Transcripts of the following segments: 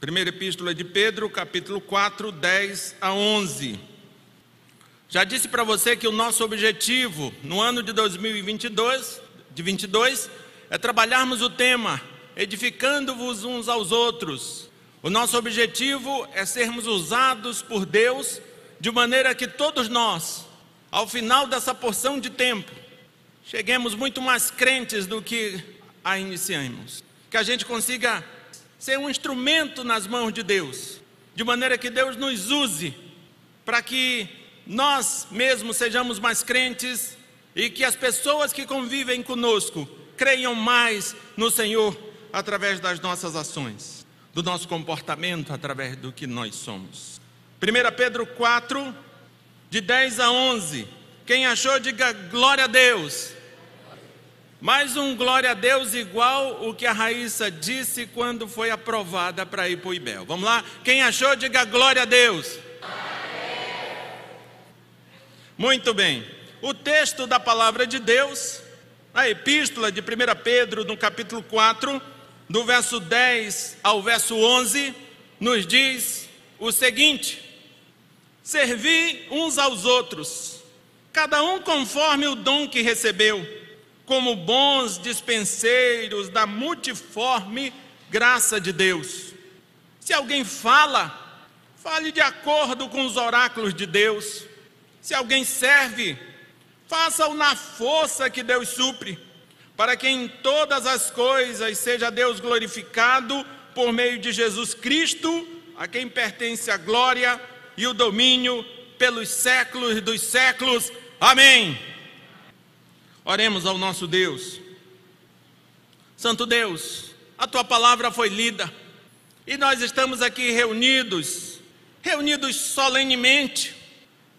Primeira Epístola de Pedro, capítulo 4, 10 a 11. Já disse para você que o nosso objetivo no ano de 2022, de 22, é trabalharmos o tema edificando-vos uns aos outros. O nosso objetivo é sermos usados por Deus de maneira que todos nós, ao final dessa porção de tempo, cheguemos muito mais crentes do que a iniciamos. Que a gente consiga ser um instrumento nas mãos de Deus, de maneira que Deus nos use para que nós mesmos sejamos mais crentes e que as pessoas que convivem conosco creiam mais no Senhor através das nossas ações, do nosso comportamento, através do que nós somos. 1 Pedro 4, de 10 a 11. Quem achou, diga glória a Deus. Mais um glória a Deus igual o que a Raíssa disse quando foi aprovada para ir para o Ibel. Vamos lá? Quem achou, diga glória a Deus. Muito bem. O texto da palavra de Deus, a epístola de 1 Pedro, no capítulo 4, do verso 10 ao verso 11, nos diz o seguinte: Servi uns aos outros, cada um conforme o dom que recebeu como bons dispenseiros da multiforme graça de Deus. Se alguém fala, fale de acordo com os oráculos de Deus. Se alguém serve, faça-o na força que Deus supre, para que em todas as coisas seja Deus glorificado por meio de Jesus Cristo, a quem pertence a glória e o domínio pelos séculos dos séculos. Amém. Oremos ao nosso Deus. Santo Deus, a tua palavra foi lida e nós estamos aqui reunidos, reunidos solenemente,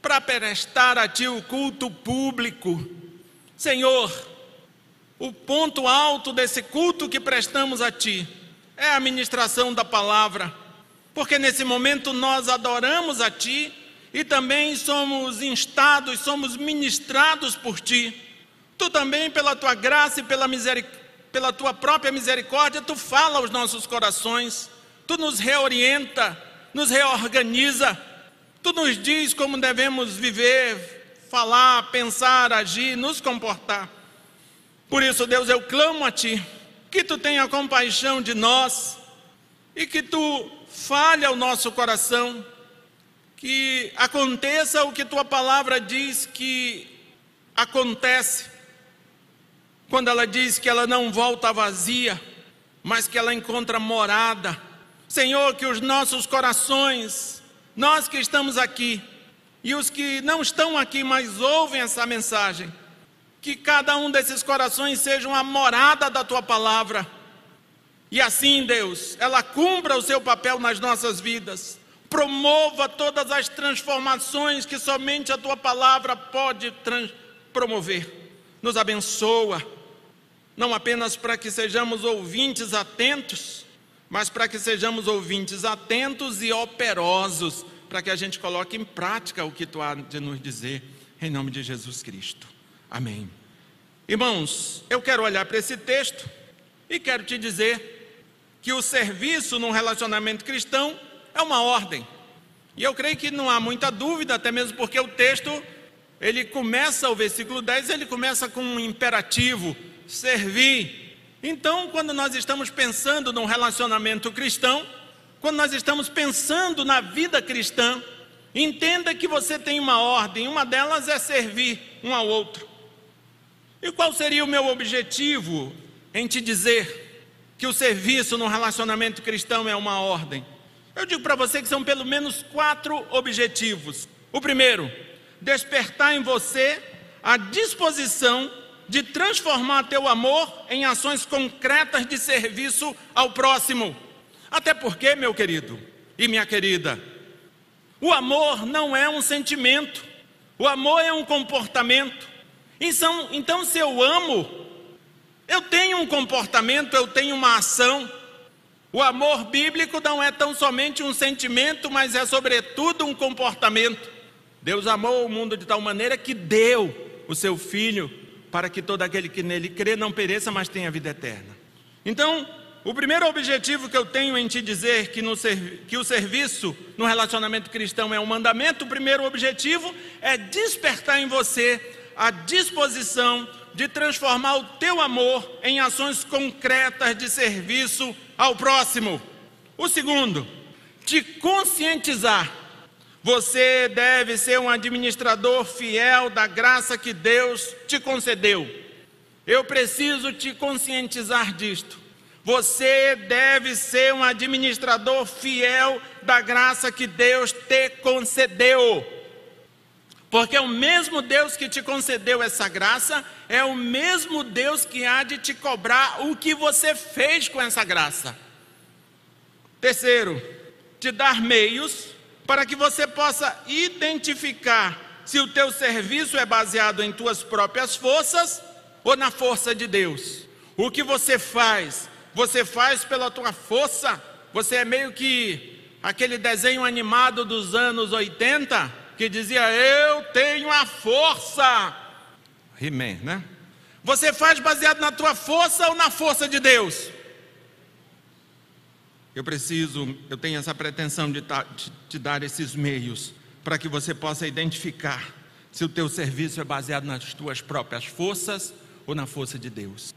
para prestar a Ti o culto público. Senhor, o ponto alto desse culto que prestamos a Ti é a ministração da palavra, porque nesse momento nós adoramos a Ti e também somos instados, somos ministrados por Ti. Tu também, pela tua graça e pela, pela tua própria misericórdia, tu fala aos nossos corações, tu nos reorienta, nos reorganiza, tu nos diz como devemos viver, falar, pensar, agir, nos comportar. Por isso, Deus, eu clamo a Ti, que Tu tenha compaixão de nós e que Tu fale ao nosso coração, que aconteça o que Tua palavra diz que acontece, quando ela diz que ela não volta vazia, mas que ela encontra morada. Senhor, que os nossos corações, nós que estamos aqui e os que não estão aqui, mas ouvem essa mensagem, que cada um desses corações seja uma morada da tua palavra. E assim, Deus, ela cumpra o seu papel nas nossas vidas. Promova todas as transformações que somente a tua palavra pode promover. Nos abençoa não apenas para que sejamos ouvintes atentos, mas para que sejamos ouvintes atentos e operosos, para que a gente coloque em prática o que tu há de nos dizer, em nome de Jesus Cristo. Amém. Irmãos, eu quero olhar para esse texto e quero te dizer que o serviço num relacionamento cristão é uma ordem. E eu creio que não há muita dúvida, até mesmo porque o texto, ele começa, o versículo 10, ele começa com um imperativo, servir. Então, quando nós estamos pensando num relacionamento cristão, quando nós estamos pensando na vida cristã, entenda que você tem uma ordem, uma delas é servir um ao outro. E qual seria o meu objetivo em te dizer que o serviço no relacionamento cristão é uma ordem? Eu digo para você que são pelo menos quatro objetivos. O primeiro, despertar em você a disposição de transformar teu amor em ações concretas de serviço ao próximo. Até porque, meu querido e minha querida, o amor não é um sentimento, o amor é um comportamento. Então, então se eu amo, eu tenho um comportamento, eu tenho uma ação. O amor bíblico não é tão somente um sentimento, mas é sobretudo um comportamento. Deus amou o mundo de tal maneira que deu o seu filho para que todo aquele que nele crê não pereça, mas tenha vida eterna. Então, o primeiro objetivo que eu tenho em te dizer que, no, que o serviço no relacionamento cristão é um mandamento, o primeiro objetivo é despertar em você a disposição de transformar o teu amor em ações concretas de serviço ao próximo. O segundo, te conscientizar. Você deve ser um administrador fiel da graça que Deus te concedeu. Eu preciso te conscientizar disto. Você deve ser um administrador fiel da graça que Deus te concedeu. Porque o mesmo Deus que te concedeu essa graça, é o mesmo Deus que há de te cobrar o que você fez com essa graça. Terceiro, te dar meios para que você possa identificar se o teu serviço é baseado em tuas próprias forças ou na força de Deus. O que você faz, você faz pela tua força. Você é meio que aquele desenho animado dos anos 80 que dizia: Eu tenho a força. He-Man, né? Você faz baseado na tua força ou na força de Deus? Eu preciso, eu tenho essa pretensão de te dar esses meios para que você possa identificar se o teu serviço é baseado nas tuas próprias forças ou na força de Deus.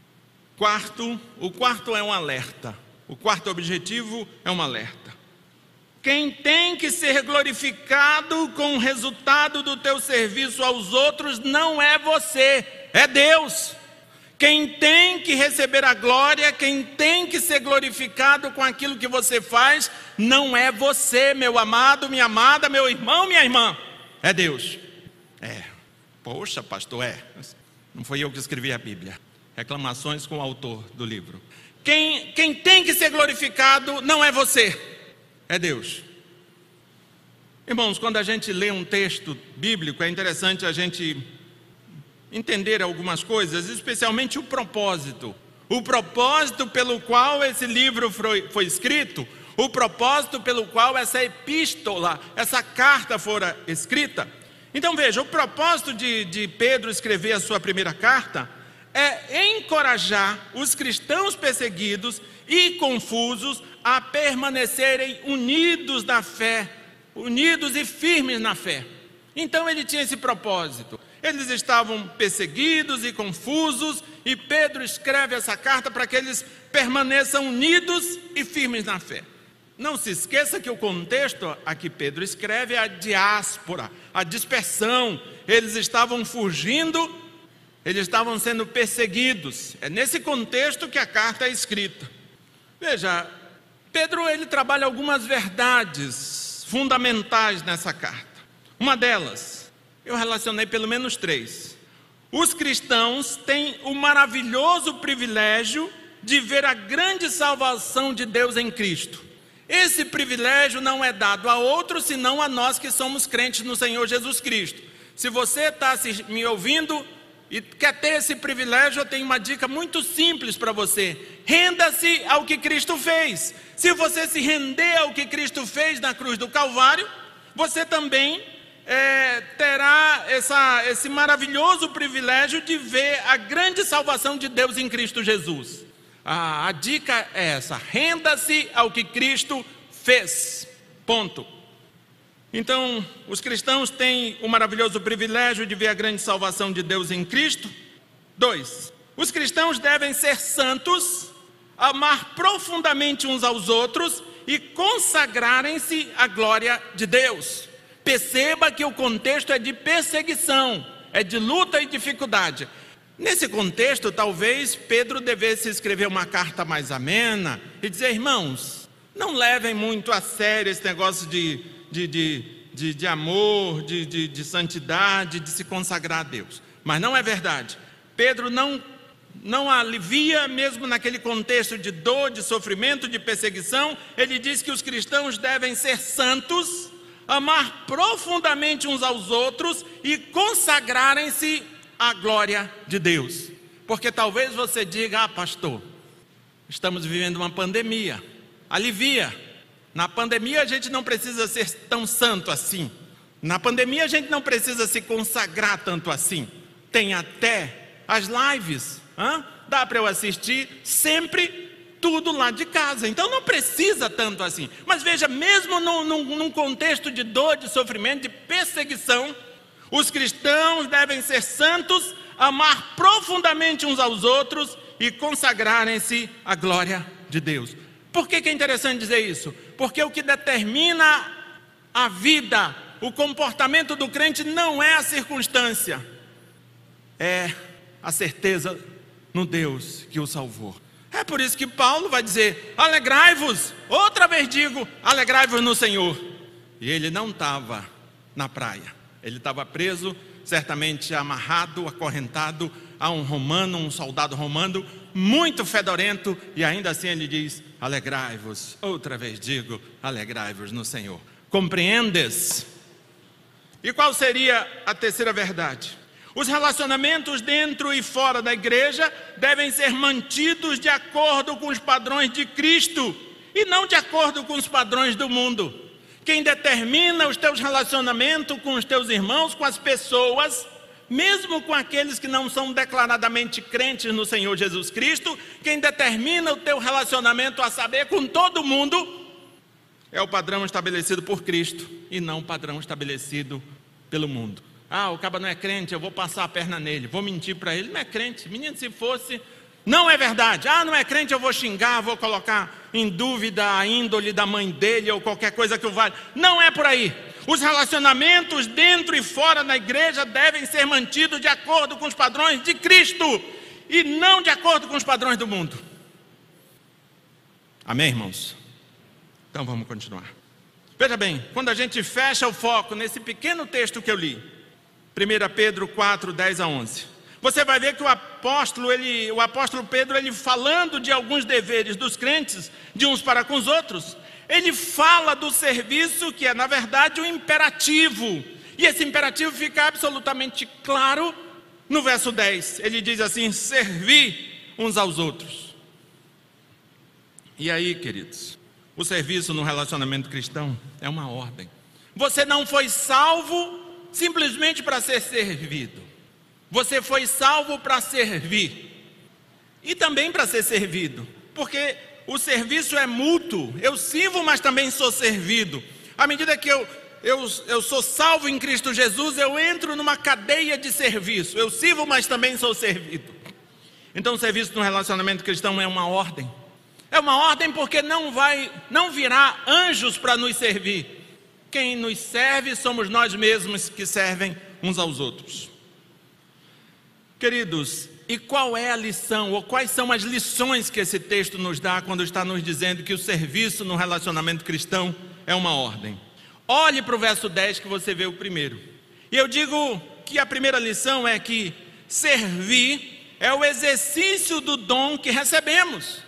Quarto, o quarto é um alerta. O quarto objetivo é um alerta. Quem tem que ser glorificado com o resultado do teu serviço aos outros não é você, é Deus. Quem tem que receber a glória, quem tem que ser glorificado com aquilo que você faz, não é você, meu amado, minha amada, meu irmão, minha irmã, é Deus. É, poxa, pastor, é. Não foi eu que escrevi a Bíblia. Reclamações com o autor do livro. Quem, quem tem que ser glorificado não é você, é Deus. Irmãos, quando a gente lê um texto bíblico, é interessante a gente entender algumas coisas, especialmente o propósito. O propósito pelo qual esse livro foi, foi escrito, o propósito pelo qual essa epístola, essa carta fora escrita. Então veja, o propósito de, de Pedro escrever a sua primeira carta é encorajar os cristãos perseguidos e confusos a permanecerem unidos na fé, unidos e firmes na fé. Então ele tinha esse propósito. Eles estavam perseguidos e confusos, e Pedro escreve essa carta para que eles permaneçam unidos e firmes na fé. Não se esqueça que o contexto a que Pedro escreve é a diáspora, a dispersão. Eles estavam fugindo, eles estavam sendo perseguidos. É nesse contexto que a carta é escrita. Veja, Pedro ele trabalha algumas verdades fundamentais nessa carta. Uma delas, eu relacionei pelo menos três. Os cristãos têm o maravilhoso privilégio de ver a grande salvação de Deus em Cristo. Esse privilégio não é dado a outros senão a nós que somos crentes no Senhor Jesus Cristo. Se você está me ouvindo e quer ter esse privilégio, eu tenho uma dica muito simples para você: renda-se ao que Cristo fez. Se você se render ao que Cristo fez na cruz do Calvário, você também é, terá essa, esse maravilhoso privilégio de ver a grande salvação de Deus em Cristo Jesus. a dica é essa: renda-se ao que Cristo fez. Ponto. Então, os cristãos têm o maravilhoso privilégio de ver a grande salvação de Deus em Cristo. Dois, os cristãos devem ser santos, amar profundamente uns aos outros e consagrarem-se à glória de Deus. Perceba que o contexto é de perseguição, é de luta e dificuldade. Nesse contexto, talvez Pedro devesse escrever uma carta mais amena e dizer: irmãos, não levem muito a sério esse negócio de de, de, de, de amor, de, de, de santidade, de se consagrar a Deus. Mas não é verdade. Pedro não, não alivia, mesmo naquele contexto de dor, de sofrimento, de perseguição, ele diz que os cristãos devem ser santos, amar profundamente uns aos outros e consagrarem-se à glória de Deus. Porque talvez você diga, ah, pastor, estamos vivendo uma pandemia, alivia. Na pandemia a gente não precisa ser tão santo assim. Na pandemia a gente não precisa se consagrar tanto assim. Tem até as lives. Hã? Dá para eu assistir sempre tudo lá de casa. Então não precisa tanto assim. Mas veja, mesmo num, num, num contexto de dor, de sofrimento, de perseguição, os cristãos devem ser santos, amar profundamente uns aos outros e consagrarem-se à glória de Deus. Por que, que é interessante dizer isso? Porque o que determina a vida, o comportamento do crente não é a circunstância, é a certeza no Deus que o salvou. É por isso que Paulo vai dizer: alegrai-vos, outra vez digo, alegrai-vos no Senhor. E ele não estava na praia, ele estava preso, certamente amarrado, acorrentado a um romano, um soldado romano, muito fedorento, e ainda assim ele diz: alegrai-vos, outra vez digo, alegrai-vos no Senhor. Compreendes? E qual seria a terceira verdade? Os relacionamentos dentro e fora da igreja devem ser mantidos de acordo com os padrões de Cristo e não de acordo com os padrões do mundo. Quem determina os teus relacionamentos com os teus irmãos, com as pessoas, mesmo com aqueles que não são declaradamente crentes no Senhor Jesus Cristo, quem determina o teu relacionamento a saber com todo mundo é o padrão estabelecido por Cristo e não o padrão estabelecido pelo mundo. Ah, o caba não é crente, eu vou passar a perna nele, vou mentir para ele. Não é crente. Menino, se fosse, não é verdade. Ah, não é crente, eu vou xingar, vou colocar em dúvida a índole da mãe dele ou qualquer coisa que o vale. Não é por aí. Os relacionamentos dentro e fora da igreja devem ser mantidos de acordo com os padrões de Cristo e não de acordo com os padrões do mundo. Amém, irmãos? Então vamos continuar. Veja bem, quando a gente fecha o foco nesse pequeno texto que eu li, 1 Pedro 4, 10 a 11. Você vai ver que o apóstolo, ele, o apóstolo Pedro, ele falando de alguns deveres dos crentes, de uns para com os outros, ele fala do serviço que é, na verdade, um imperativo. E esse imperativo fica absolutamente claro no verso 10. Ele diz assim: servir uns aos outros. E aí, queridos, o serviço no relacionamento cristão é uma ordem. Você não foi salvo simplesmente para ser servido. Você foi salvo para servir e também para ser servido, porque o serviço é mútuo. Eu sirvo, mas também sou servido. À medida que eu, eu, eu sou salvo em Cristo Jesus, eu entro numa cadeia de serviço. Eu sirvo, mas também sou servido. Então, o serviço no relacionamento cristão é uma ordem. É uma ordem porque não vai, não virá anjos para nos servir quem nos serve somos nós mesmos que servem uns aos outros. Queridos, e qual é a lição, ou quais são as lições que esse texto nos dá quando está nos dizendo que o serviço no relacionamento cristão é uma ordem? Olhe para o verso 10 que você vê o primeiro. E eu digo que a primeira lição é que servir é o exercício do dom que recebemos.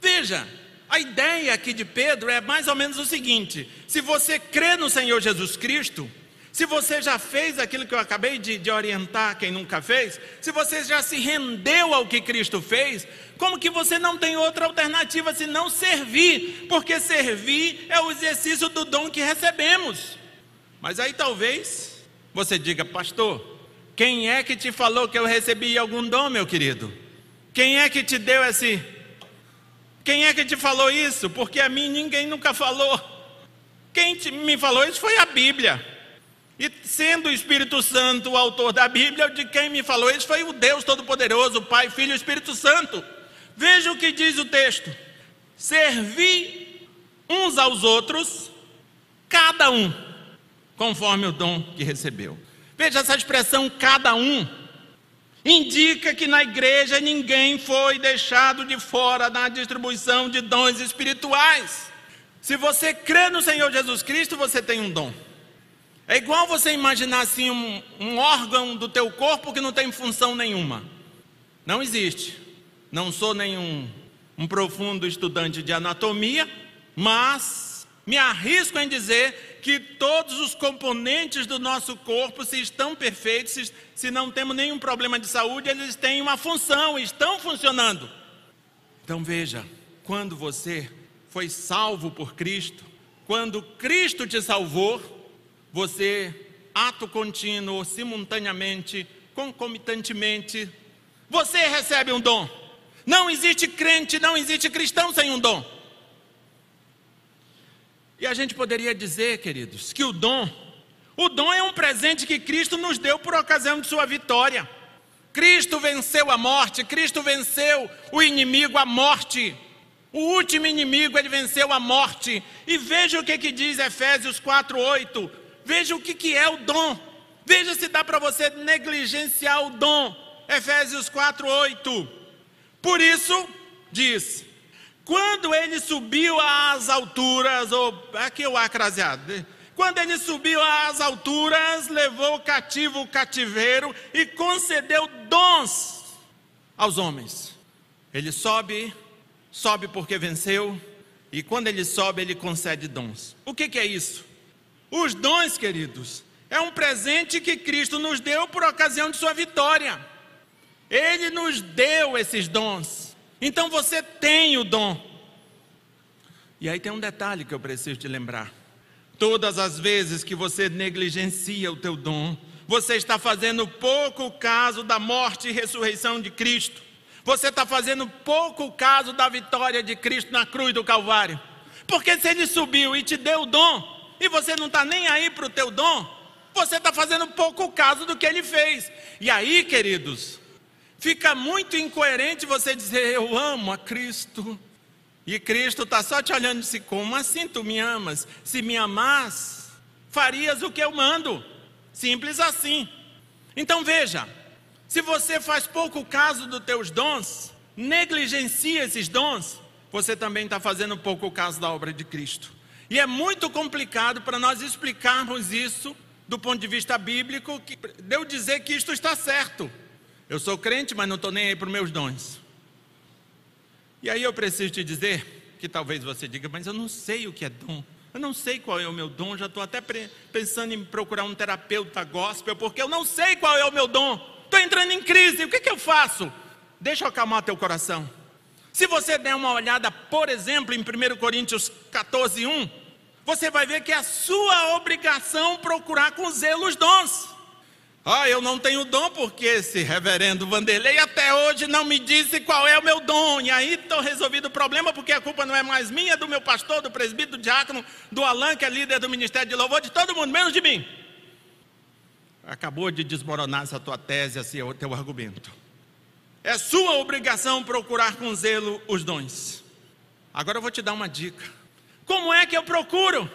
Veja, a ideia aqui de Pedro é mais ou menos o seguinte: se você crê no Senhor Jesus Cristo, se você já fez aquilo que eu acabei de, de, orientar quem nunca fez, se você já se rendeu ao que Cristo fez, como que você não tem outra alternativa senão servir? Porque servir é o exercício do dom que recebemos. Mas aí talvez você diga, pastor, quem é que te falou que eu recebi algum dom, meu querido? Quem é que te deu esse quem é que te falou isso? Porque a mim ninguém nunca falou. Quem te, me falou isso foi a Bíblia. E sendo o Espírito Santo o autor da Bíblia, de quem me falou isso foi o Deus Todo-Poderoso, Pai, Filho e Espírito Santo. Veja o que diz o texto: servi uns aos outros, cada um, conforme o dom que recebeu. Veja essa expressão, cada um indica que na igreja ninguém foi deixado de fora na distribuição de dons espirituais. Se você crê no Senhor Jesus Cristo, você tem um dom. É igual você imaginar assim um, um órgão do teu corpo que não tem função nenhuma. Não existe. Não sou nenhum um profundo estudante de anatomia, mas me arrisco em dizer que todos os componentes do nosso corpo, se estão perfeitos, se, se não temos nenhum problema de saúde, eles têm uma função, estão funcionando. Então veja, quando você foi salvo por Cristo, quando Cristo te salvou, você, ato contínuo, simultaneamente, concomitantemente, você recebe um dom. Não existe crente, não existe cristão sem um dom. E a gente poderia dizer, queridos, que o dom, o dom é um presente que Cristo nos deu por ocasião de sua vitória. Cristo venceu a morte, Cristo venceu o inimigo, a morte. O último inimigo, ele venceu a morte. E veja o que, que diz Efésios 4:8. Veja o que, que é o dom. Veja se dá para você negligenciar o dom. Efésios 4:8. Por isso, diz: quando ele subiu às alturas, ou aqui o acraseado, quando ele subiu às alturas, levou cativo o cativeiro e concedeu dons aos homens. Ele sobe, sobe porque venceu, e quando ele sobe, ele concede dons. O que, que é isso? Os dons, queridos, é um presente que Cristo nos deu por ocasião de sua vitória. Ele nos deu esses dons. Então você tem o dom. E aí tem um detalhe que eu preciso te lembrar. Todas as vezes que você negligencia o teu dom, você está fazendo pouco caso da morte e ressurreição de Cristo. Você está fazendo pouco caso da vitória de Cristo na cruz do Calvário. Porque se ele subiu e te deu o dom, e você não está nem aí para o teu dom, você está fazendo pouco caso do que ele fez. E aí, queridos, Fica muito incoerente você dizer eu amo a Cristo. E Cristo está só te olhando e disse: Como assim tu me amas? Se me amas, farias o que eu mando. Simples assim. Então veja: se você faz pouco caso dos teus dons, negligencia esses dons, você também está fazendo pouco caso da obra de Cristo. E é muito complicado para nós explicarmos isso do ponto de vista bíblico, que, de eu dizer que isto está certo. Eu sou crente, mas não estou nem aí para os meus dons. E aí eu preciso te dizer que talvez você diga, mas eu não sei o que é dom. Eu não sei qual é o meu dom, já estou até pensando em procurar um terapeuta gospel, porque eu não sei qual é o meu dom. Estou entrando em crise, o que, que eu faço? Deixa eu acalmar teu coração. Se você der uma olhada, por exemplo, em 1 Coríntios 14, 1, você vai ver que é a sua obrigação procurar com zelo os dons. Ah, eu não tenho dom porque esse reverendo Vanderlei até hoje não me disse qual é o meu dom. E aí estou resolvido o problema porque a culpa não é mais minha, é do meu pastor, do presbítero, do diácono, do Alan, que é líder do ministério de louvor, de todo mundo, menos de mim. Acabou de desmoronar essa tua tese, esse o teu argumento. É sua obrigação procurar com zelo os dons. Agora eu vou te dar uma dica. Como é que eu procuro?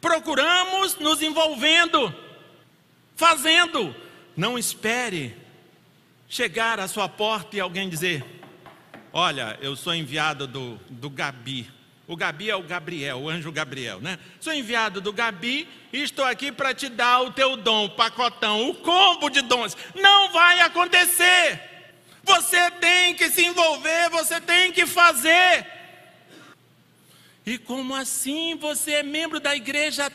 Procuramos nos envolvendo fazendo. Não espere chegar à sua porta e alguém dizer: Olha, eu sou enviado do, do Gabi. O Gabi é o Gabriel, o anjo Gabriel, né? Sou enviado do Gabi e estou aqui para te dar o teu dom, o pacotão, o combo de dons. Não vai acontecer. Você tem que se envolver, você tem que fazer. E como assim você é membro da igreja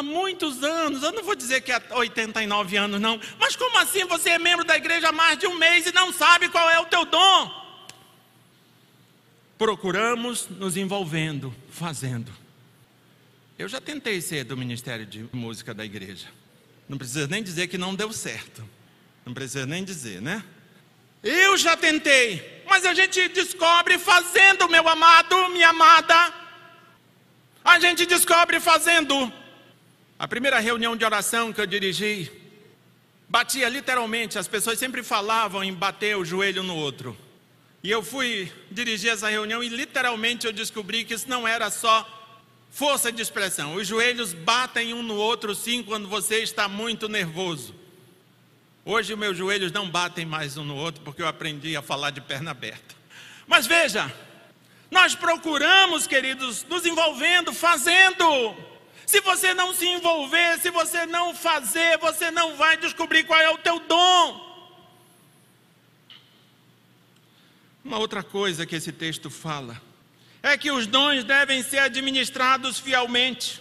muitos anos, eu não vou dizer que há 89 anos, não, mas como assim você é membro da igreja há mais de um mês e não sabe qual é o teu dom? Procuramos nos envolvendo, fazendo. Eu já tentei ser do ministério de música da igreja. Não precisa nem dizer que não deu certo. Não precisa nem dizer, né? Eu já tentei, mas a gente descobre fazendo, meu amado, minha amada. A gente descobre fazendo. A primeira reunião de oração que eu dirigi, batia literalmente, as pessoas sempre falavam em bater o joelho no outro. E eu fui dirigir essa reunião e literalmente eu descobri que isso não era só força de expressão. Os joelhos batem um no outro sim quando você está muito nervoso. Hoje meus joelhos não batem mais um no outro porque eu aprendi a falar de perna aberta. Mas veja, nós procuramos, queridos, nos envolvendo, fazendo. Se você não se envolver, se você não fazer, você não vai descobrir qual é o teu dom. Uma outra coisa que esse texto fala é que os dons devem ser administrados fielmente.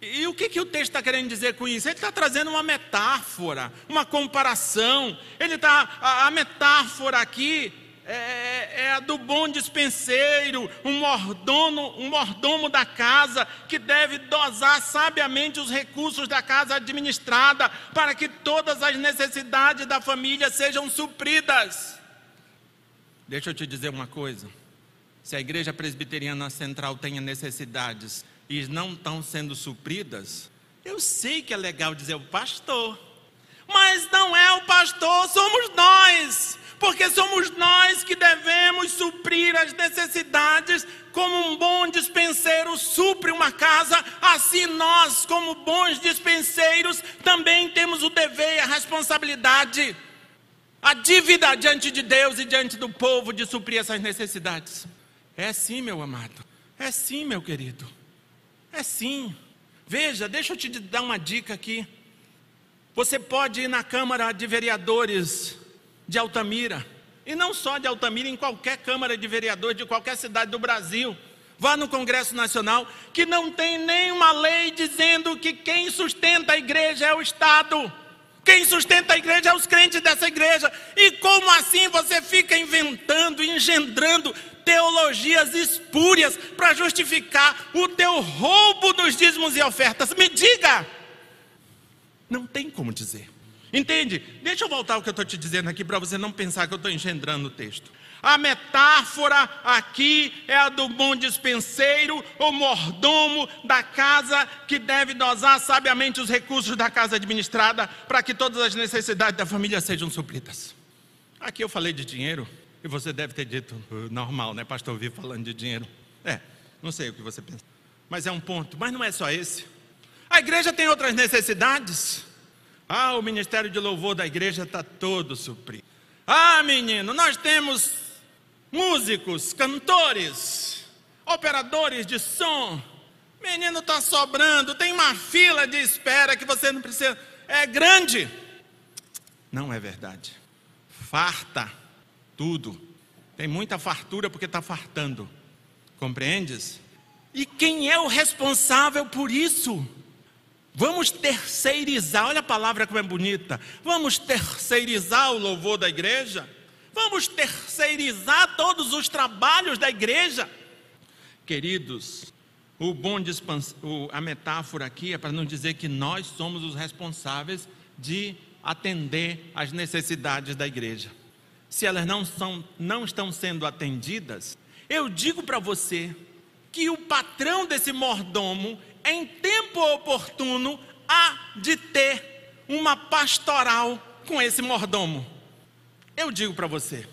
E o que, que o texto está querendo dizer com isso? Ele está trazendo uma metáfora, uma comparação. Ele está a, a metáfora aqui é, é, é a do bom dispenseiro, um mordomo, um mordomo da casa que deve dosar sabiamente os recursos da casa administrada para que todas as necessidades da família sejam supridas. Deixa eu te dizer uma coisa. Se a igreja presbiteriana central tem necessidades e não estão sendo supridas, eu sei que é legal dizer o pastor, mas não é o pastor, somos nós, porque somos nós que devemos suprir as necessidades como um bom dispenseiro supre uma casa, assim nós, como bons dispenseiros, também temos o dever e a responsabilidade, a dívida diante de Deus e diante do povo de suprir essas necessidades. É sim, meu amado, é sim, meu querido, é sim. Veja, deixa eu te dar uma dica aqui. Você pode ir na Câmara de Vereadores de Altamira, e não só de Altamira, em qualquer Câmara de Vereadores de qualquer cidade do Brasil. Vá no Congresso Nacional, que não tem nenhuma lei dizendo que quem sustenta a igreja é o Estado. Quem sustenta a igreja é os crentes dessa igreja. E como assim você fica inventando, engendrando teologias espúrias para justificar o teu roubo dos dízimos e ofertas. Me diga! Não tem como dizer. Entende? Deixa eu voltar ao que eu estou te dizendo aqui para você não pensar que eu estou engendrando o texto. A metáfora aqui é a do bom dispenseiro ou mordomo da casa que deve dosar sabiamente os recursos da casa administrada para que todas as necessidades da família sejam supridas. Aqui eu falei de dinheiro, e você deve ter dito, uh, normal, né, pastor Vivo falando de dinheiro. É, não sei o que você pensa. Mas é um ponto. Mas não é só esse. A igreja tem outras necessidades. Ah, o ministério de louvor da igreja está todo suprido. Ah, menino, nós temos músicos, cantores, operadores de som. Menino está sobrando, tem uma fila de espera que você não precisa. É grande. Não é verdade. Farta tudo. Tem muita fartura porque está fartando. Compreendes? E quem é o responsável por isso? Vamos terceirizar, olha a palavra como é bonita. Vamos terceirizar o louvor da igreja? Vamos terceirizar todos os trabalhos da igreja? Queridos, o bom a metáfora aqui é para não dizer que nós somos os responsáveis de atender às necessidades da igreja se elas não, são, não estão sendo atendidas, eu digo para você que o patrão desse mordomo, em tempo oportuno, há de ter uma pastoral com esse mordomo. Eu digo para você.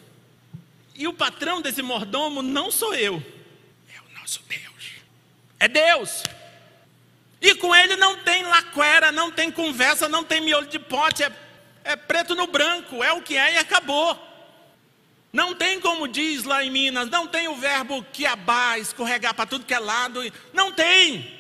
E o patrão desse mordomo não sou eu, é o nosso Deus. É Deus. E com ele não tem laquera, não tem conversa, não tem miolo de pote, é, é preto no branco, é o que é e acabou. Não tem como diz lá em Minas, não tem o verbo quiabá, escorregar para tudo que é lado. Não tem.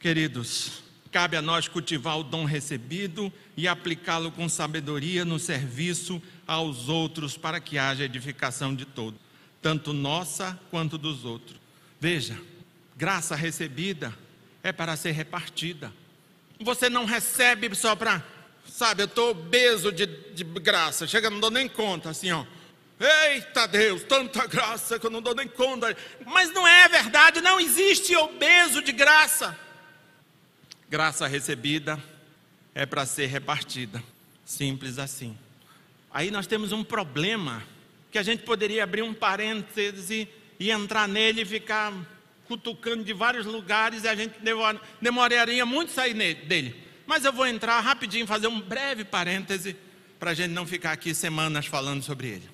Queridos, cabe a nós cultivar o dom recebido e aplicá-lo com sabedoria no serviço aos outros para que haja edificação de todos, tanto nossa quanto dos outros. Veja, graça recebida é para ser repartida. Você não recebe só para Sabe, eu estou obeso de, de graça, chega, não dou nem conta, assim, ó. Eita Deus, tanta graça que eu não dou nem conta. Mas não é verdade, não existe obeso de graça. Graça recebida é para ser repartida. Simples assim. Aí nós temos um problema que a gente poderia abrir um parêntese e entrar nele e ficar cutucando de vários lugares e a gente demoraria muito sair dele. Mas eu vou entrar rapidinho, fazer um breve parêntese, para a gente não ficar aqui semanas falando sobre ele.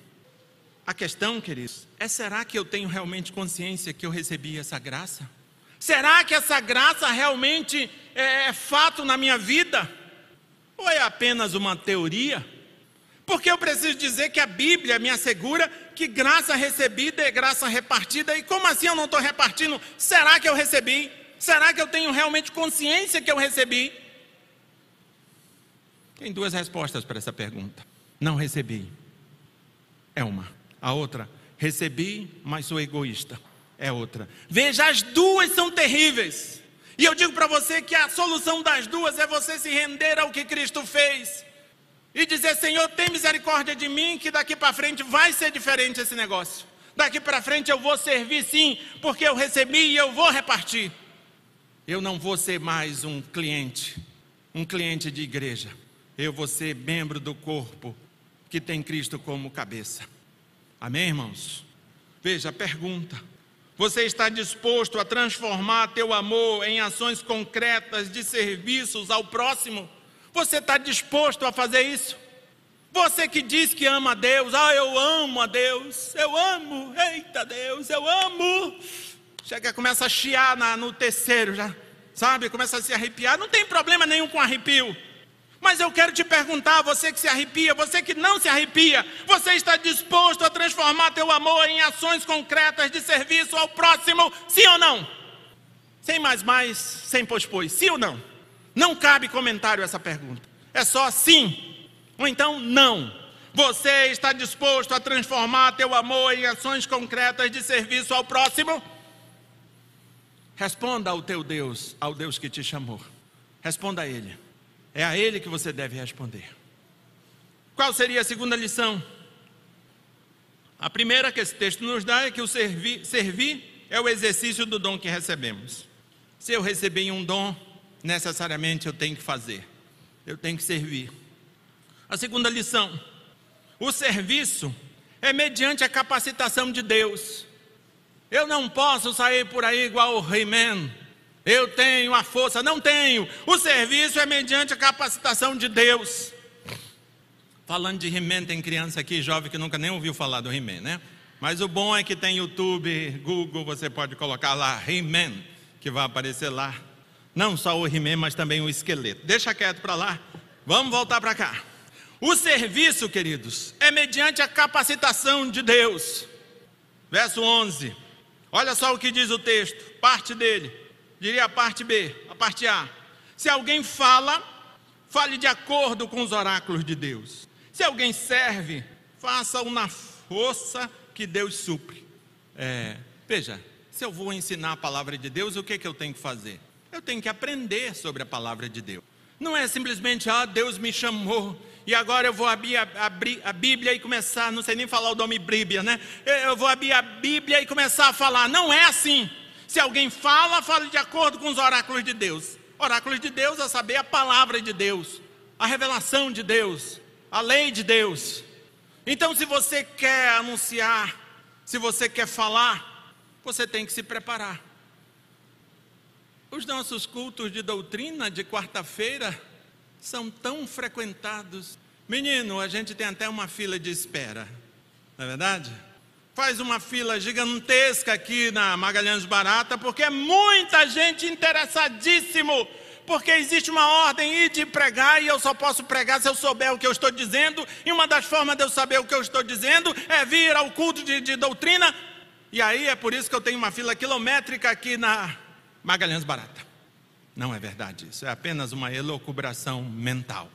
A questão, queridos, é: será que eu tenho realmente consciência que eu recebi essa graça? Será que essa graça realmente é, é fato na minha vida? Ou é apenas uma teoria? Porque eu preciso dizer que a Bíblia me assegura que graça recebida é graça repartida. E como assim eu não estou repartindo? Será que eu recebi? Será que eu tenho realmente consciência que eu recebi? Tem duas respostas para essa pergunta. Não recebi. É uma. A outra, recebi, mas sou egoísta. É outra. Veja, as duas são terríveis. E eu digo para você que a solução das duas é você se render ao que Cristo fez. E dizer, Senhor, tem misericórdia de mim, que daqui para frente vai ser diferente esse negócio. Daqui para frente eu vou servir sim, porque eu recebi e eu vou repartir. Eu não vou ser mais um cliente, um cliente de igreja eu vou ser membro do corpo que tem Cristo como cabeça. Amém, irmãos? Veja a pergunta. Você está disposto a transformar teu amor em ações concretas de serviços ao próximo? Você está disposto a fazer isso? Você que diz que ama a Deus, ah, eu amo a Deus, eu amo, eita Deus, eu amo. Chega, começa a chiar na, no terceiro já, sabe? Começa a se arrepiar. Não tem problema nenhum com arrepio. Mas eu quero te perguntar, você que se arrepia, você que não se arrepia, você está disposto a transformar teu amor em ações concretas de serviço ao próximo, sim ou não? Sem mais mais, sem pois, sim ou não? Não cabe comentário essa pergunta. É só sim ou então não. Você está disposto a transformar teu amor em ações concretas de serviço ao próximo? Responda ao teu Deus, ao Deus que te chamou. Responda a Ele. É a Ele que você deve responder. Qual seria a segunda lição? A primeira que esse texto nos dá é que o servir, servir é o exercício do dom que recebemos. Se eu receber um dom, necessariamente eu tenho que fazer, eu tenho que servir. A segunda lição: o serviço é mediante a capacitação de Deus. Eu não posso sair por aí igual o He-Man, eu tenho a força, não tenho. O serviço é mediante a capacitação de Deus. Falando de He-Man, tem criança aqui, jovem, que nunca nem ouviu falar do He-Man, né? Mas o bom é que tem YouTube, Google, você pode colocar lá He-Man, que vai aparecer lá. Não só o He-Man, mas também o esqueleto. Deixa quieto para lá. Vamos voltar para cá. O serviço, queridos, é mediante a capacitação de Deus. Verso 11. Olha só o que diz o texto, parte dele diria a parte B, a parte A. Se alguém fala, fale de acordo com os oráculos de Deus. Se alguém serve, faça-o na força que Deus supre. É, veja, se eu vou ensinar a palavra de Deus, o que, que eu tenho que fazer? Eu tenho que aprender sobre a palavra de Deus. Não é simplesmente, ah, Deus me chamou e agora eu vou abrir a, abrir a Bíblia e começar, não sei nem falar o nome Bíblia, né? Eu vou abrir a Bíblia e começar a falar. Não é assim. Se alguém fala, fale de acordo com os oráculos de Deus. Oráculos de Deus é saber a palavra de Deus, a revelação de Deus, a lei de Deus. Então, se você quer anunciar, se você quer falar, você tem que se preparar. Os nossos cultos de doutrina de quarta-feira são tão frequentados. Menino, a gente tem até uma fila de espera, não é verdade? Faz uma fila gigantesca aqui na Magalhães Barata, porque é muita gente interessadíssimo, porque existe uma ordem de pregar e eu só posso pregar se eu souber o que eu estou dizendo, e uma das formas de eu saber o que eu estou dizendo é vir ao culto de, de doutrina, e aí é por isso que eu tenho uma fila quilométrica aqui na Magalhães Barata. Não é verdade isso, é apenas uma elocubração mental.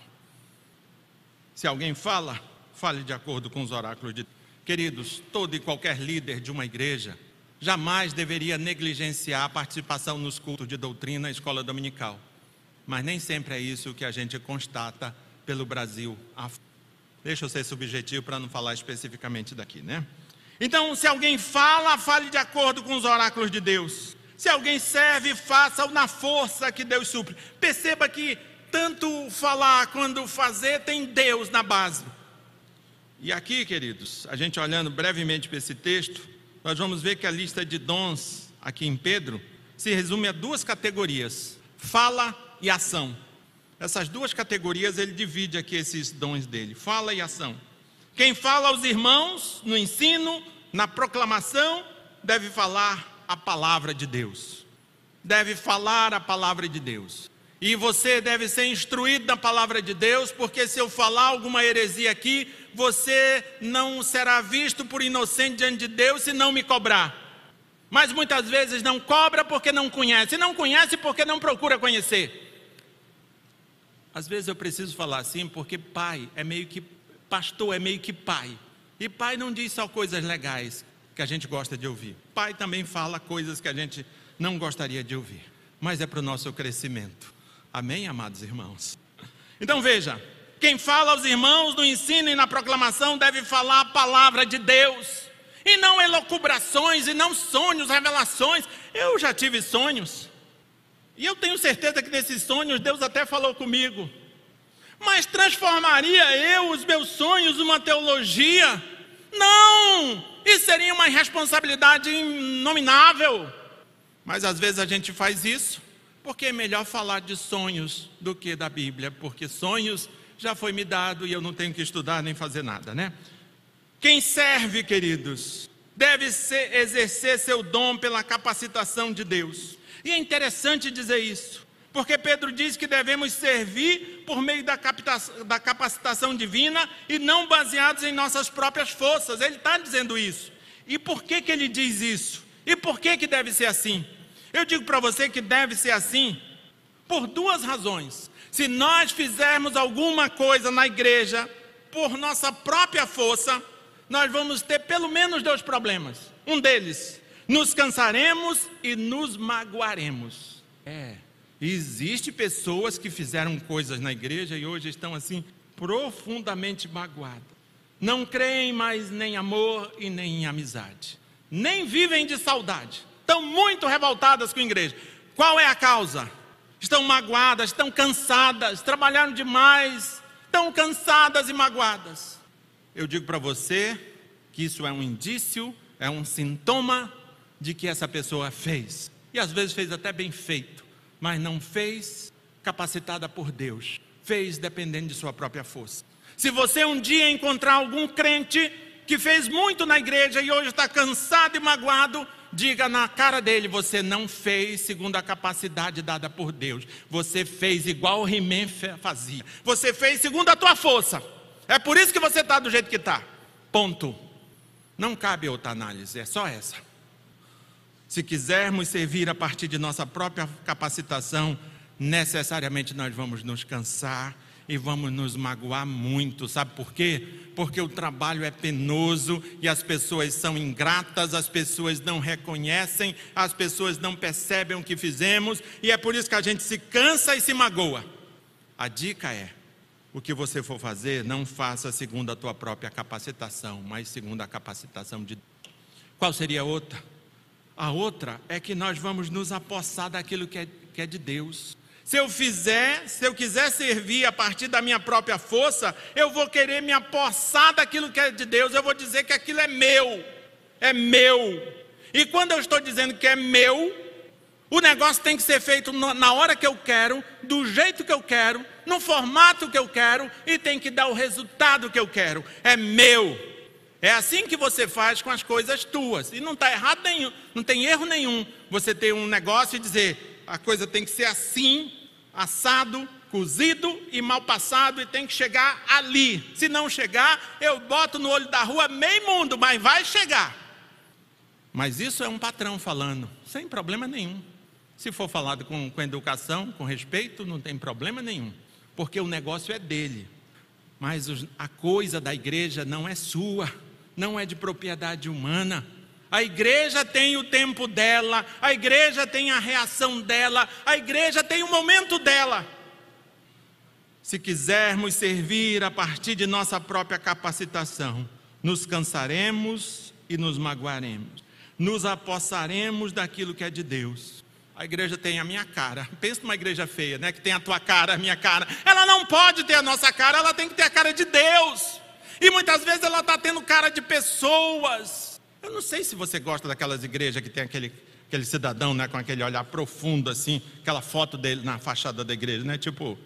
Se alguém fala, fale de acordo com os oráculos de Queridos, todo e qualquer líder de uma igreja jamais deveria negligenciar a participação nos cultos de doutrina e escola dominical. Mas nem sempre é isso que a gente constata pelo Brasil. Deixa eu ser subjetivo para não falar especificamente daqui, né? Então, se alguém fala, fale de acordo com os oráculos de Deus. Se alguém serve, faça-o na força que Deus supre. Perceba que tanto falar quanto fazer tem Deus na base. E aqui, queridos, a gente olhando brevemente para esse texto, nós vamos ver que a lista de dons aqui em Pedro se resume a duas categorias: fala e ação. Essas duas categorias ele divide aqui esses dons dele: fala e ação. Quem fala aos irmãos no ensino, na proclamação, deve falar a palavra de Deus. Deve falar a palavra de Deus. E você deve ser instruído na palavra de Deus, porque se eu falar alguma heresia aqui, você não será visto por inocente diante de Deus se não me cobrar. Mas muitas vezes não cobra porque não conhece, não conhece porque não procura conhecer. Às vezes eu preciso falar assim porque pai é meio que pastor é meio que pai. E pai não diz só coisas legais que a gente gosta de ouvir. Pai também fala coisas que a gente não gostaria de ouvir, mas é para o nosso crescimento. Amém, amados irmãos? Então veja, quem fala aos irmãos no ensino e na proclamação deve falar a palavra de Deus, e não elocubrações, e não sonhos, revelações. Eu já tive sonhos, e eu tenho certeza que nesses sonhos Deus até falou comigo. Mas transformaria eu os meus sonhos numa teologia? Não! Isso seria uma responsabilidade inominável. Mas às vezes a gente faz isso porque é melhor falar de sonhos do que da Bíblia, porque sonhos já foi me dado e eu não tenho que estudar nem fazer nada, né? Quem serve, queridos, deve ser, exercer seu dom pela capacitação de Deus. E é interessante dizer isso, porque Pedro diz que devemos servir por meio da, da capacitação divina e não baseados em nossas próprias forças. Ele está dizendo isso. E por que, que ele diz isso? E por que, que deve ser assim? Eu digo para você que deve ser assim por duas razões. Se nós fizermos alguma coisa na igreja por nossa própria força, nós vamos ter pelo menos dois problemas. Um deles, nos cansaremos e nos magoaremos. É, existe pessoas que fizeram coisas na igreja e hoje estão assim profundamente magoadas. Não creem mais nem amor e nem em amizade. Nem vivem de saudade estão muito revoltadas com a igreja. Qual é a causa? Estão magoadas, estão cansadas, trabalharam demais, estão cansadas e magoadas. Eu digo para você que isso é um indício, é um sintoma de que essa pessoa fez. E às vezes fez até bem feito, mas não fez capacitada por Deus, fez dependendo de sua própria força. Se você um dia encontrar algum crente que fez muito na igreja e hoje está cansado e magoado, diga na cara dele: você não fez segundo a capacidade dada por Deus. Você fez igual o He-Man fazia. Você fez segundo a tua força. É por isso que você está do jeito que está. Ponto. Não cabe outra análise, é só essa. Se quisermos servir a partir de nossa própria capacitação, necessariamente nós vamos nos cansar e vamos nos magoar muito, sabe por quê? Porque o trabalho é penoso e as pessoas são ingratas, as pessoas não reconhecem, as pessoas não percebem o que fizemos e é por isso que a gente se cansa e se magoa. A dica é: o que você for fazer, não faça segundo a tua própria capacitação, mas segundo a capacitação de Qual seria a outra? A outra é que nós vamos nos apossar daquilo que é, que é de Deus. Se eu fizer, se eu quiser servir a partir da minha própria força, eu vou querer me apossar daquilo que é de Deus, eu vou dizer que aquilo é meu, é meu. E quando eu estou dizendo que é meu, o negócio tem que ser feito na hora que eu quero, do jeito que eu quero, no formato que eu quero e tem que dar o resultado que eu quero. É meu. É assim que você faz com as coisas tuas. E não está errado nenhum, não tem erro nenhum você ter um negócio e dizer, a coisa tem que ser assim, assado, cozido e mal passado e tem que chegar ali. Se não chegar, eu boto no olho da rua meio mundo, mas vai chegar. Mas isso é um patrão falando, sem problema nenhum. Se for falado com, com educação, com respeito, não tem problema nenhum, porque o negócio é dele. Mas os, a coisa da igreja não é sua, não é de propriedade humana. A igreja tem o tempo dela, a igreja tem a reação dela, a igreja tem o momento dela. Se quisermos servir a partir de nossa própria capacitação, nos cansaremos e nos magoaremos, nos apossaremos daquilo que é de Deus. A igreja tem a minha cara. Pensa numa igreja feia, né? Que tem a tua cara, a minha cara. Ela não pode ter a nossa cara, ela tem que ter a cara de Deus. E muitas vezes ela está tendo cara de pessoas. Eu não sei se você gosta daquelas igrejas que tem aquele, aquele cidadão né, com aquele olhar profundo assim, aquela foto dele na fachada da igreja, né? Tipo,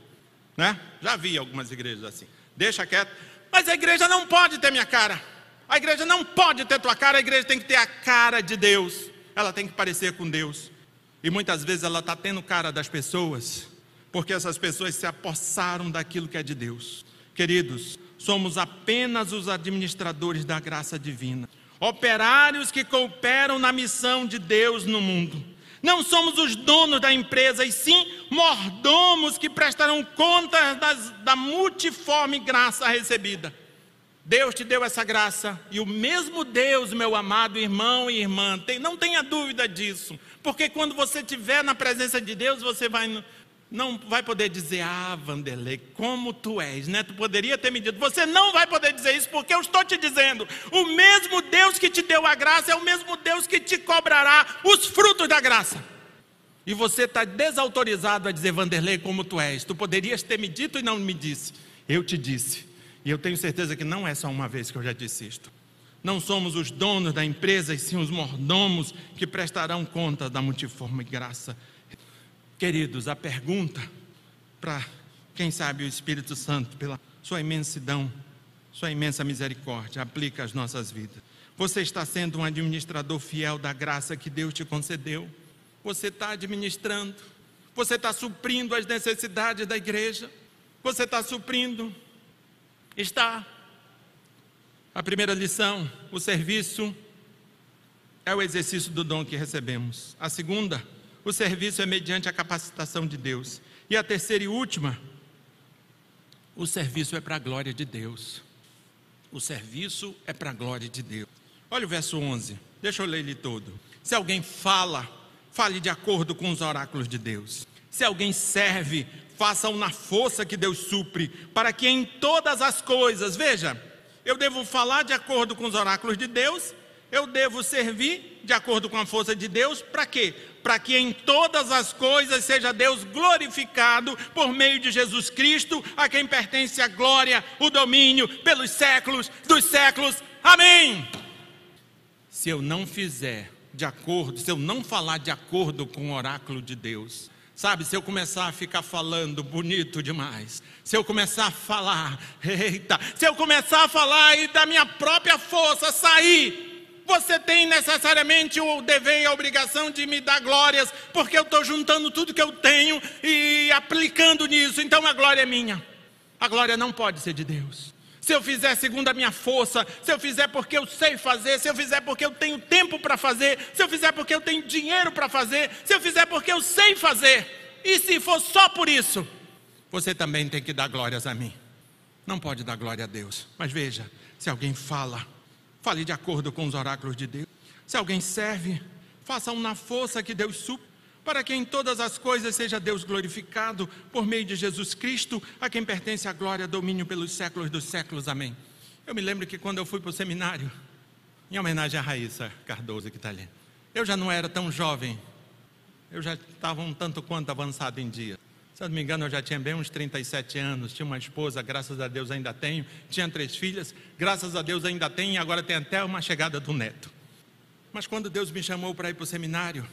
né? Já vi algumas igrejas assim. Deixa quieto. Mas a igreja não pode ter minha cara. A igreja não pode ter tua cara, a igreja tem que ter a cara de Deus. Ela tem que parecer com Deus. E muitas vezes ela está tendo cara das pessoas, porque essas pessoas se apossaram daquilo que é de Deus. Queridos, somos apenas os administradores da graça divina operários que cooperam na missão de Deus no mundo. Não somos os donos da empresa, e sim mordomos que prestarão contas das, da multiforme graça recebida. Deus te deu essa graça, e o mesmo Deus, meu amado irmão e irmã, tem, não tenha dúvida disso, porque quando você estiver na presença de Deus, você vai não vai poder dizer, ah, Vanderlei, como tu és, né? Tu poderia ter me dito, você não vai poder dizer isso, porque eu estou te dizendo, o mesmo Deus que te deu a graça é o mesmo Deus que te cobrará os frutos da graça. E você está desautorizado a dizer, Vanderlei, como tu és. Tu poderias ter me dito e não me disse. Eu te disse. E eu tenho certeza que não é só uma vez que eu já disse isto. Não somos os donos da empresa, e sim os mordomos que prestarão conta da multiforme graça. Queridos, a pergunta para quem sabe o Espírito Santo, pela sua imensidão, sua imensa misericórdia, aplica às nossas vidas. Você está sendo um administrador fiel da graça que Deus te concedeu. Você está administrando. Você está suprindo as necessidades da igreja. Você está suprindo. Está. A primeira lição: o serviço é o exercício do dom que recebemos. A segunda, o serviço é mediante a capacitação de Deus. E a terceira e última, o serviço é para a glória de Deus. O serviço é para a glória de Deus. Olha o verso 11, deixa eu ler ele todo. Se alguém fala, fale de acordo com os oráculos de Deus. Se alguém serve, faça-o na força que Deus supre, para que em todas as coisas, veja, eu devo falar de acordo com os oráculos de Deus, eu devo servir de acordo com a força de Deus, para quê? Para que em todas as coisas seja Deus glorificado por meio de Jesus Cristo, a quem pertence a glória, o domínio pelos séculos dos séculos. Amém. Se eu não fizer de acordo, se eu não falar de acordo com o oráculo de Deus, Sabe, se eu começar a ficar falando bonito demais, se eu começar a falar, eita, se eu começar a falar e da minha própria força sair, você tem necessariamente o dever e a obrigação de me dar glórias, porque eu estou juntando tudo que eu tenho e aplicando nisso, então a glória é minha. A glória não pode ser de Deus se eu fizer segundo a minha força, se eu fizer porque eu sei fazer, se eu fizer porque eu tenho tempo para fazer, se eu fizer porque eu tenho dinheiro para fazer, se eu fizer porque eu sei fazer, e se for só por isso, você também tem que dar glórias a mim. Não pode dar glória a Deus. Mas veja, se alguém fala, fale de acordo com os oráculos de Deus. Se alguém serve, faça um na força que Deus supre para que em todas as coisas seja Deus glorificado por meio de Jesus Cristo, a quem pertence a glória domínio pelos séculos dos séculos. Amém. Eu me lembro que quando eu fui para o seminário, em homenagem a Raíssa Cardoso que está ali, eu já não era tão jovem, eu já estava um tanto quanto avançado em dia. Se eu não me engano, eu já tinha bem uns 37 anos, tinha uma esposa, graças a Deus ainda tenho, tinha três filhas, graças a Deus ainda tenho, e agora tem até uma chegada do neto. Mas quando Deus me chamou para ir para o seminário,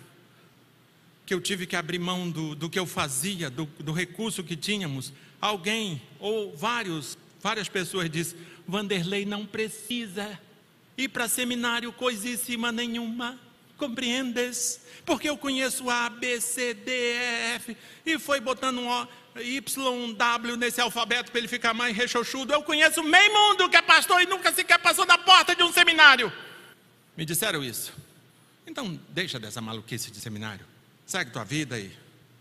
que eu tive que abrir mão do, do que eu fazia, do, do recurso que tínhamos, alguém ou vários, várias pessoas dizem: Vanderlei não precisa ir para seminário coisíssima nenhuma, compreendes? Porque eu conheço A, B, C, D, E, F, e foi botando um O, Y, W nesse alfabeto para ele ficar mais rechochudo. Eu conheço meio mundo que é pastor e nunca sequer passou da porta de um seminário. Me disseram isso. Então, deixa dessa maluquice de seminário. Segue tua vida e,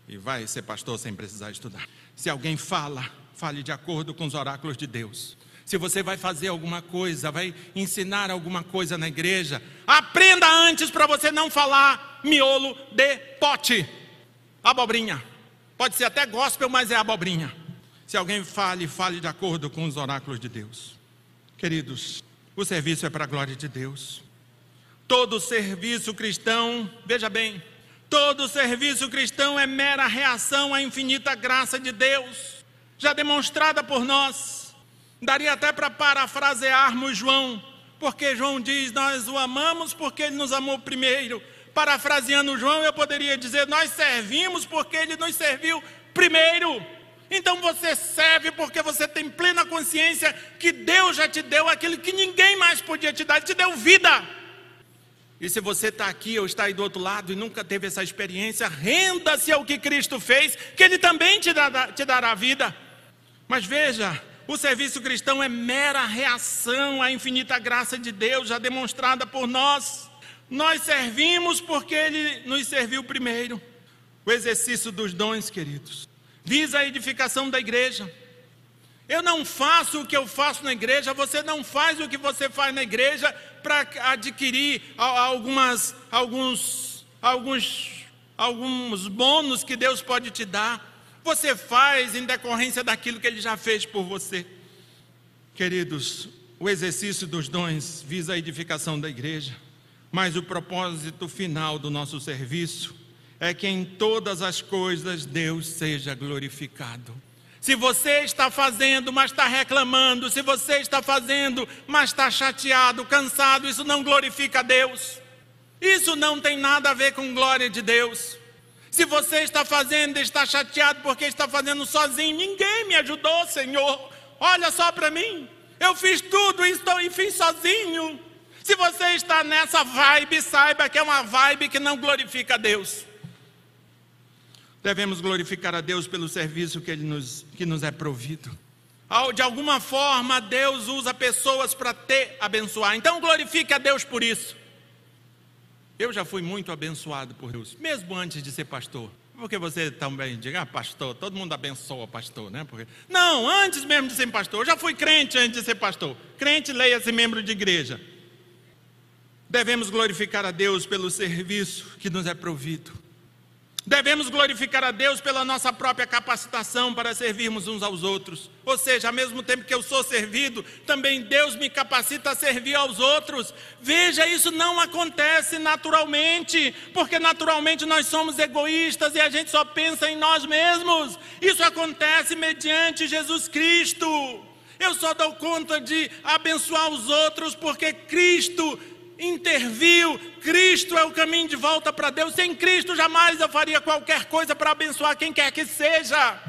e vai ser pastor sem precisar estudar. Se alguém fala, fale de acordo com os oráculos de Deus. Se você vai fazer alguma coisa, vai ensinar alguma coisa na igreja, aprenda antes para você não falar miolo de pote. Abobrinha. Pode ser até gospel, mas é abobrinha. Se alguém fale, fale de acordo com os oráculos de Deus. Queridos, o serviço é para a glória de Deus. Todo serviço cristão, veja bem, Todo serviço cristão é mera reação à infinita graça de Deus, já demonstrada por nós. Daria até para parafrasearmos João, porque João diz: Nós o amamos porque ele nos amou primeiro. Parafraseando João, eu poderia dizer: Nós servimos porque ele nos serviu primeiro. Então você serve porque você tem plena consciência que Deus já te deu aquilo que ninguém mais podia te dar, te deu vida. E se você está aqui ou está aí do outro lado e nunca teve essa experiência, renda-se ao que Cristo fez, que Ele também te dará, te dará vida. Mas veja, o serviço cristão é mera reação à infinita graça de Deus, já demonstrada por nós. Nós servimos porque Ele nos serviu primeiro. O exercício dos dons, queridos, visa a edificação da igreja. Eu não faço o que eu faço na igreja, você não faz o que você faz na igreja para adquirir algumas, alguns, alguns, alguns bônus que Deus pode te dar. Você faz em decorrência daquilo que Ele já fez por você. Queridos, o exercício dos dons visa a edificação da igreja, mas o propósito final do nosso serviço é que em todas as coisas Deus seja glorificado. Se você está fazendo, mas está reclamando, se você está fazendo, mas está chateado, cansado, isso não glorifica a Deus. Isso não tem nada a ver com glória de Deus. Se você está fazendo está chateado porque está fazendo sozinho, ninguém me ajudou, Senhor. Olha só para mim. Eu fiz tudo e estou e fiz sozinho. Se você está nessa vibe, saiba que é uma vibe que não glorifica a Deus. Devemos glorificar a Deus pelo serviço que, ele nos, que nos é provido. De alguma forma, Deus usa pessoas para te abençoar. Então, glorifique a Deus por isso. Eu já fui muito abençoado por Deus, mesmo antes de ser pastor. Porque você também diga, ah, pastor, todo mundo abençoa pastor, né? Porque... Não, antes mesmo de ser pastor, eu já fui crente antes de ser pastor. Crente, leia-se membro de igreja. Devemos glorificar a Deus pelo serviço que nos é provido. Devemos glorificar a Deus pela nossa própria capacitação para servirmos uns aos outros. Ou seja, ao mesmo tempo que eu sou servido, também Deus me capacita a servir aos outros. Veja, isso não acontece naturalmente, porque naturalmente nós somos egoístas e a gente só pensa em nós mesmos. Isso acontece mediante Jesus Cristo. Eu só dou conta de abençoar os outros porque Cristo interviu. Cristo é o caminho de volta para Deus. Sem Cristo, jamais eu faria qualquer coisa para abençoar quem quer que seja.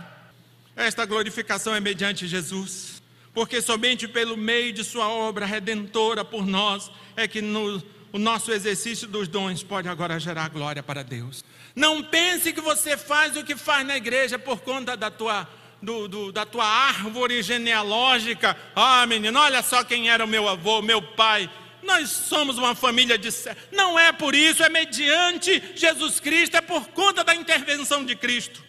Esta glorificação é mediante Jesus, porque somente pelo meio de Sua obra redentora por nós é que no, o nosso exercício dos dons pode agora gerar glória para Deus. Não pense que você faz o que faz na igreja por conta da tua do, do, da tua árvore genealógica. Ah, menino, olha só quem era o meu avô, meu pai. Nós somos uma família de. Não é por isso, é mediante Jesus Cristo, é por conta da intervenção de Cristo.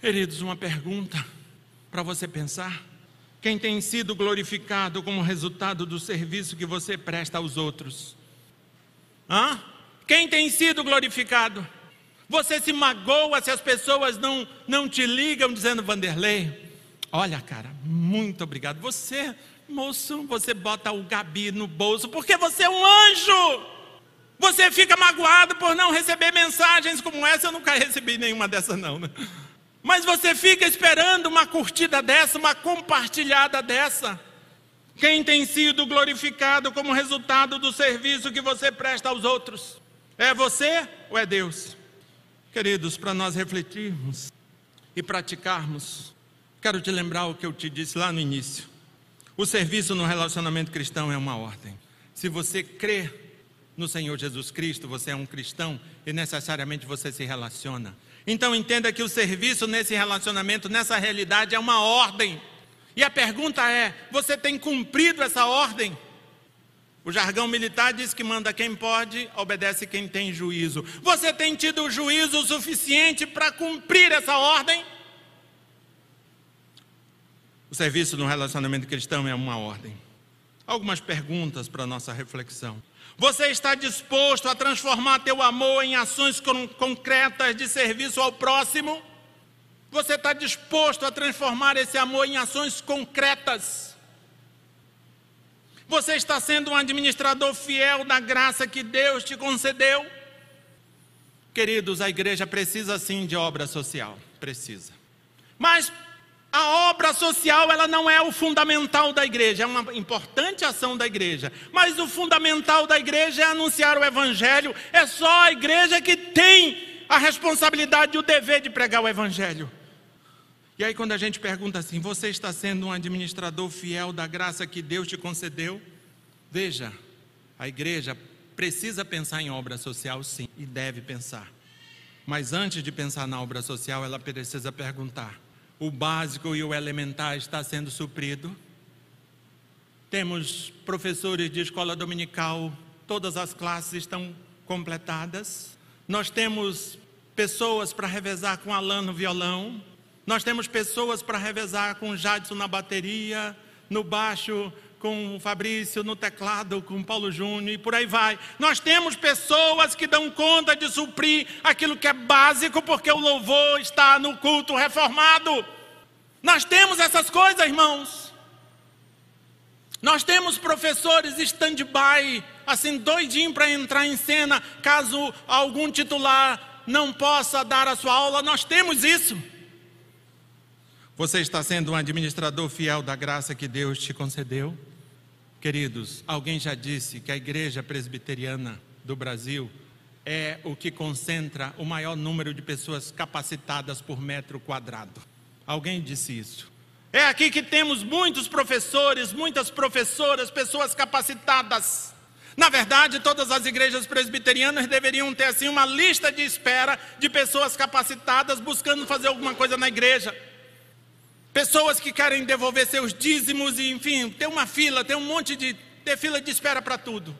Queridos, uma pergunta para você pensar. Quem tem sido glorificado como resultado do serviço que você presta aos outros? Hã? Quem tem sido glorificado? Você se magoa se as pessoas não, não te ligam dizendo, Vanderlei, olha, cara, muito obrigado. Você Moço, você bota o Gabi no bolso porque você é um anjo. Você fica magoado por não receber mensagens como essa. Eu nunca recebi nenhuma dessas, não. Né? Mas você fica esperando uma curtida dessa, uma compartilhada dessa. Quem tem sido glorificado como resultado do serviço que você presta aos outros? É você ou é Deus? Queridos, para nós refletirmos e praticarmos, quero te lembrar o que eu te disse lá no início. O serviço no relacionamento cristão é uma ordem. Se você crê no Senhor Jesus Cristo, você é um cristão e necessariamente você se relaciona. Então entenda que o serviço nesse relacionamento, nessa realidade, é uma ordem. E a pergunta é: você tem cumprido essa ordem? O jargão militar diz que manda quem pode, obedece quem tem juízo. Você tem tido juízo suficiente para cumprir essa ordem? O serviço no relacionamento cristão é uma ordem. Algumas perguntas para nossa reflexão. Você está disposto a transformar teu amor em ações concretas de serviço ao próximo? Você está disposto a transformar esse amor em ações concretas? Você está sendo um administrador fiel da graça que Deus te concedeu? Queridos, a igreja precisa sim de obra social, precisa. Mas a obra social ela não é o fundamental da igreja, é uma importante ação da igreja, mas o fundamental da igreja é anunciar o evangelho. É só a igreja que tem a responsabilidade e o dever de pregar o evangelho. E aí quando a gente pergunta assim, você está sendo um administrador fiel da graça que Deus te concedeu? Veja, a igreja precisa pensar em obra social sim, e deve pensar. Mas antes de pensar na obra social, ela precisa perguntar: o básico e o elementar está sendo suprido. Temos professores de escola dominical, todas as classes estão completadas. Nós temos pessoas para revezar com Alan no violão. Nós temos pessoas para revezar com Jadson na bateria, no baixo com o Fabrício, no teclado com o Paulo Júnior e por aí vai. Nós temos pessoas que dão conta de suprir aquilo que é básico, porque o louvor está no culto reformado. Nós temos essas coisas, irmãos. Nós temos professores stand-by, assim, doidinho para entrar em cena, caso algum titular não possa dar a sua aula, nós temos isso. Você está sendo um administrador fiel da graça que Deus te concedeu? Queridos, alguém já disse que a igreja presbiteriana do Brasil é o que concentra o maior número de pessoas capacitadas por metro quadrado. Alguém disse isso. É aqui que temos muitos professores, muitas professoras, pessoas capacitadas. Na verdade, todas as igrejas presbiterianas deveriam ter assim uma lista de espera de pessoas capacitadas buscando fazer alguma coisa na igreja. Pessoas que querem devolver seus dízimos e, enfim, tem uma fila, tem um monte de fila de espera para tudo.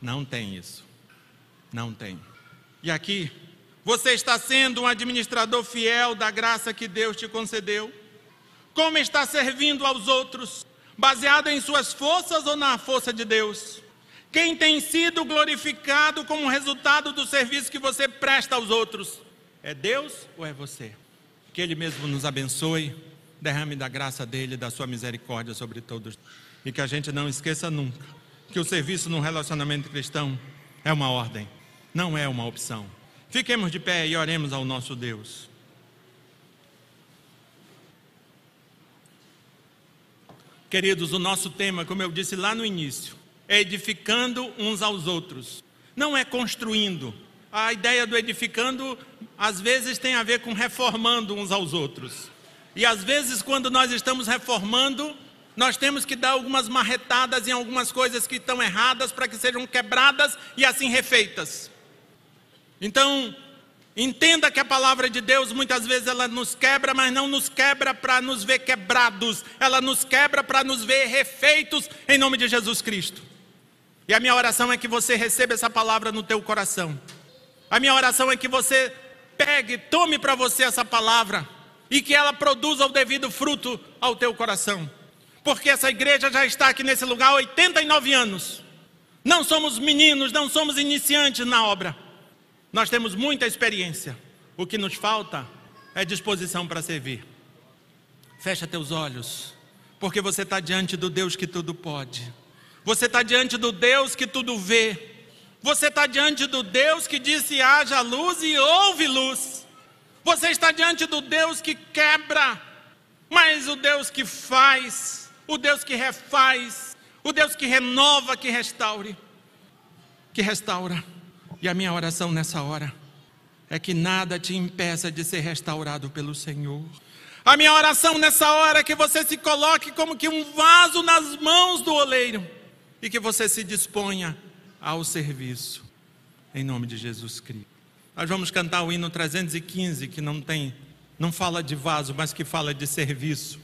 Não tem isso. Não tem. E aqui, você está sendo um administrador fiel da graça que Deus te concedeu? Como está servindo aos outros? Baseado em suas forças ou na força de Deus? Quem tem sido glorificado como resultado do serviço que você presta aos outros? É Deus ou é você? Que Ele mesmo nos abençoe, derrame da graça dele, da sua misericórdia sobre todos. E que a gente não esqueça nunca que o serviço no relacionamento cristão é uma ordem, não é uma opção. Fiquemos de pé e oremos ao nosso Deus. Queridos, o nosso tema, como eu disse lá no início, é edificando uns aos outros, não é construindo. A ideia do edificando, às vezes, tem a ver com reformando uns aos outros. E às vezes, quando nós estamos reformando, nós temos que dar algumas marretadas em algumas coisas que estão erradas para que sejam quebradas e assim refeitas. Então, Entenda que a palavra de Deus muitas vezes ela nos quebra, mas não nos quebra para nos ver quebrados, ela nos quebra para nos ver refeitos em nome de Jesus Cristo. E a minha oração é que você receba essa palavra no teu coração. A minha oração é que você pegue, tome para você essa palavra e que ela produza o devido fruto ao teu coração. Porque essa igreja já está aqui nesse lugar há 89 anos. Não somos meninos, não somos iniciantes na obra. Nós temos muita experiência. O que nos falta é disposição para servir. Fecha teus olhos, porque você está diante do Deus que tudo pode. Você está diante do Deus que tudo vê. Você está diante do Deus que disse haja luz e houve luz. Você está diante do Deus que quebra, mas o Deus que faz, o Deus que refaz, o Deus que renova, que restaure, que restaura. E a minha oração nessa hora é que nada te impeça de ser restaurado pelo Senhor. A minha oração nessa hora é que você se coloque como que um vaso nas mãos do oleiro e que você se disponha ao serviço. Em nome de Jesus Cristo. Nós vamos cantar o hino 315 que não tem não fala de vaso, mas que fala de serviço.